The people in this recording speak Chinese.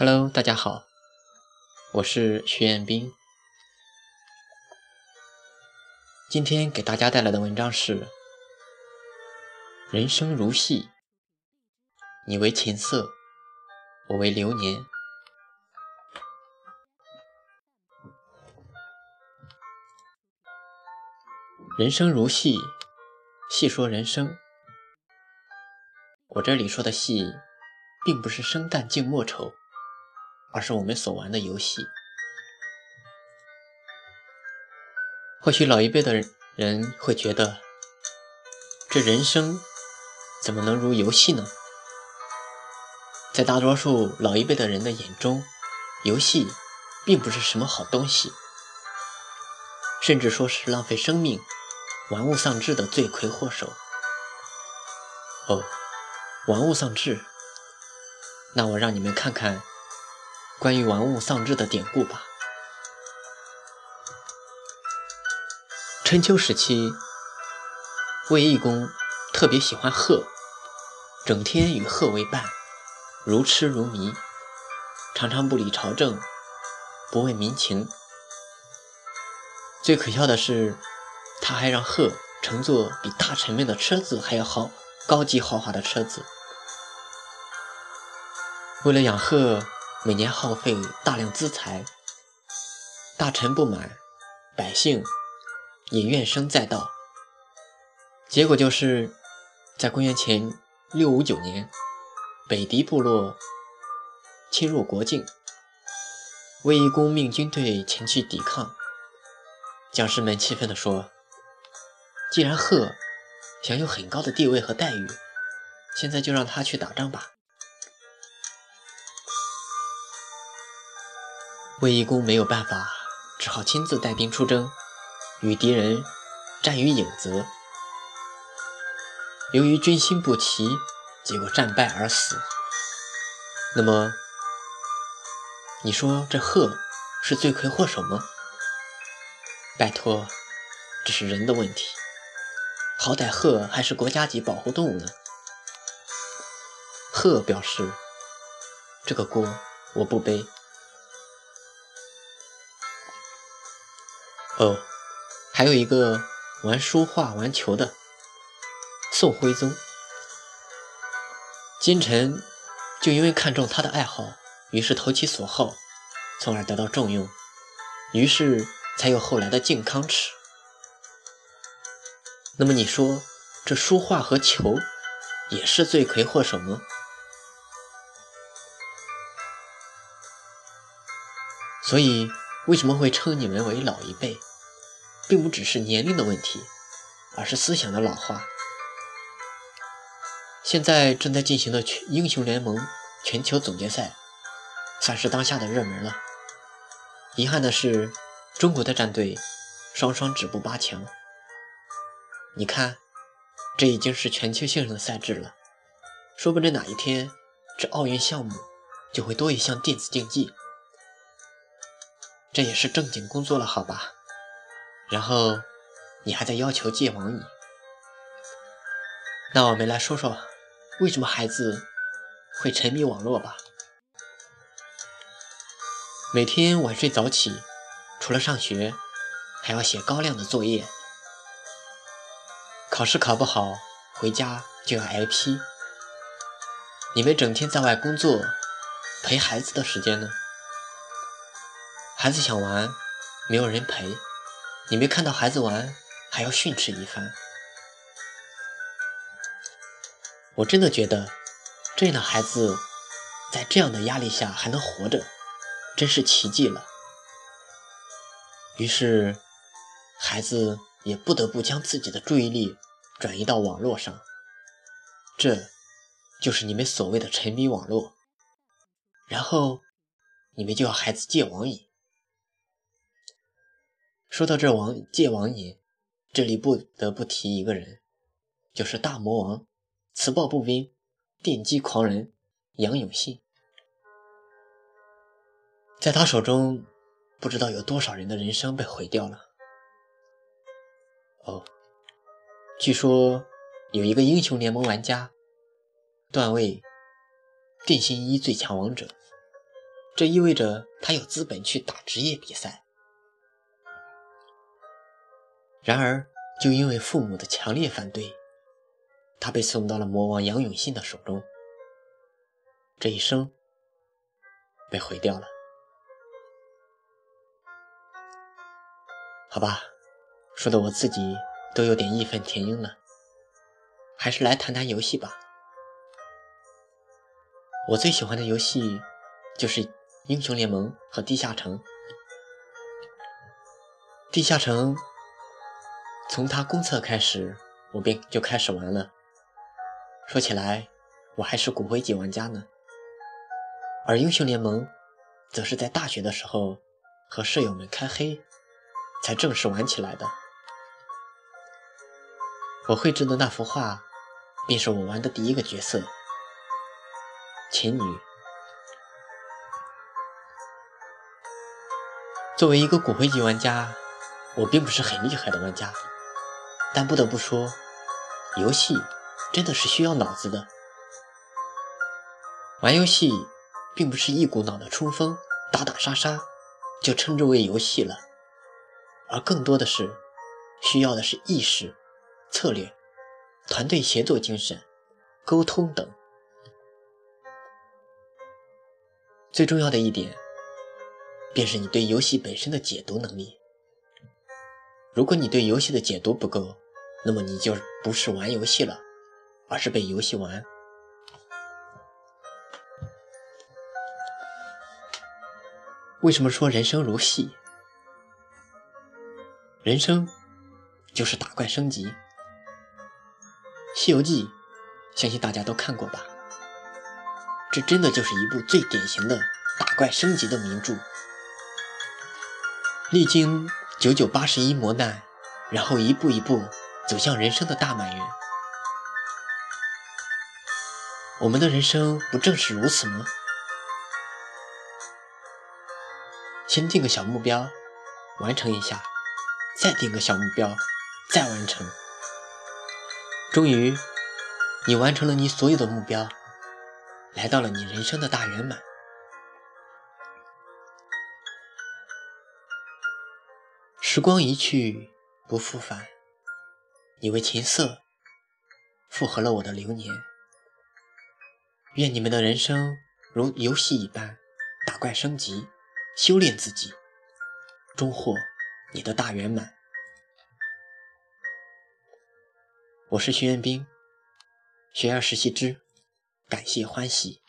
Hello，大家好，我是徐彦斌。今天给大家带来的文章是：人生如戏，你为琴瑟，我为流年。人生如戏，戏说人生。我这里说的戏，并不是生旦净末丑。而是我们所玩的游戏。或许老一辈的人会觉得，这人生怎么能如游戏呢？在大多数老一辈的人的眼中，游戏并不是什么好东西，甚至说是浪费生命、玩物丧志的罪魁祸首。哦，玩物丧志，那我让你们看看。关于玩物丧志的典故吧。春秋时期，卫懿公特别喜欢鹤，整天与鹤为伴，如痴如迷，常常不理朝政，不问民情。最可笑的是，他还让鹤乘坐比大臣们的车子还要豪、高级豪华的车子。为了养鹤。每年耗费大量资财，大臣不满，百姓也怨声载道。结果就是，在公元前六五九年，北狄部落侵入国境，卫懿公命军队前去抵抗。将士们气愤地说：“既然贺享有很高的地位和待遇，现在就让他去打仗吧。”卫懿公没有办法，只好亲自带兵出征，与敌人战于影泽。由于军心不齐，结果战败而死。那么，你说这鹤是罪魁祸首吗？拜托，这是人的问题。好歹鹤还是国家级保护动物呢。鹤表示：“这个锅我不背。”哦，还有一个玩书画、玩球的宋徽宗，金臣就因为看中他的爱好，于是投其所好，从而得到重用，于是才有后来的靖康耻。那么你说，这书画和球也是罪魁祸首吗？所以为什么会称你们为老一辈？并不只是年龄的问题，而是思想的老化。现在正在进行的全英雄联盟全球总决赛，算是当下的热门了。遗憾的是，中国的战队双双止步八强。你看，这已经是全球性的赛制了，说不定哪一天这奥运项目就会多一项电子竞技，这也是正经工作了，好吧？然后，你还在要求戒网瘾？那我们来说说，为什么孩子会沉迷网络吧？每天晚睡早起，除了上学，还要写高量的作业。考试考不好，回家就要挨批。你们整天在外工作，陪孩子的时间呢？孩子想玩，没有人陪。你没看到孩子玩，还要训斥一番。我真的觉得，这样的孩子在这样的压力下还能活着，真是奇迹了。于是，孩子也不得不将自己的注意力转移到网络上。这，就是你们所谓的沉迷网络。然后，你们就要孩子戒网瘾。说到这王戒网瘾，这里不得不提一个人，就是大魔王、磁暴步兵、电击狂人杨永信。在他手中，不知道有多少人的人生被毁掉了。哦，据说有一个英雄联盟玩家段位电信一最强王者，这意味着他有资本去打职业比赛。然而，就因为父母的强烈反对，他被送到了魔王杨永信的手中，这一生被毁掉了。好吧，说的我自己都有点义愤填膺了，还是来谈谈游戏吧。我最喜欢的游戏就是英雄联盟和地下城。地下城从它公测开始，我便就开始玩了。说起来，我还是骨灰级玩家呢。而英雄联盟，则是在大学的时候和舍友们开黑。才正式玩起来的。我绘制的那幅画，便是我玩的第一个角色——琴女。作为一个骨灰级玩家，我并不是很厉害的玩家，但不得不说，游戏真的是需要脑子的。玩游戏并不是一股脑的冲锋、打打杀杀，就称之为游戏了。而更多的是需要的是意识、策略、团队协作精神、沟通等。最重要的一点，便是你对游戏本身的解读能力。如果你对游戏的解读不够，那么你就不是玩游戏了，而是被游戏玩。为什么说人生如戏？人生就是打怪升级，《西游记》相信大家都看过吧？这真的就是一部最典型的打怪升级的名著。历经九九八十一磨难，然后一步一步走向人生的大满圆。我们的人生不正是如此吗？先定个小目标，完成一下。再定个小目标，再完成。终于，你完成了你所有的目标，来到了你人生的大圆满。时光一去不复返，你为琴瑟复合了我的流年。愿你们的人生如游戏一般，打怪升级，修炼自己，终获。你的大圆满，我是徐彦斌，学而时习之，感谢欢喜。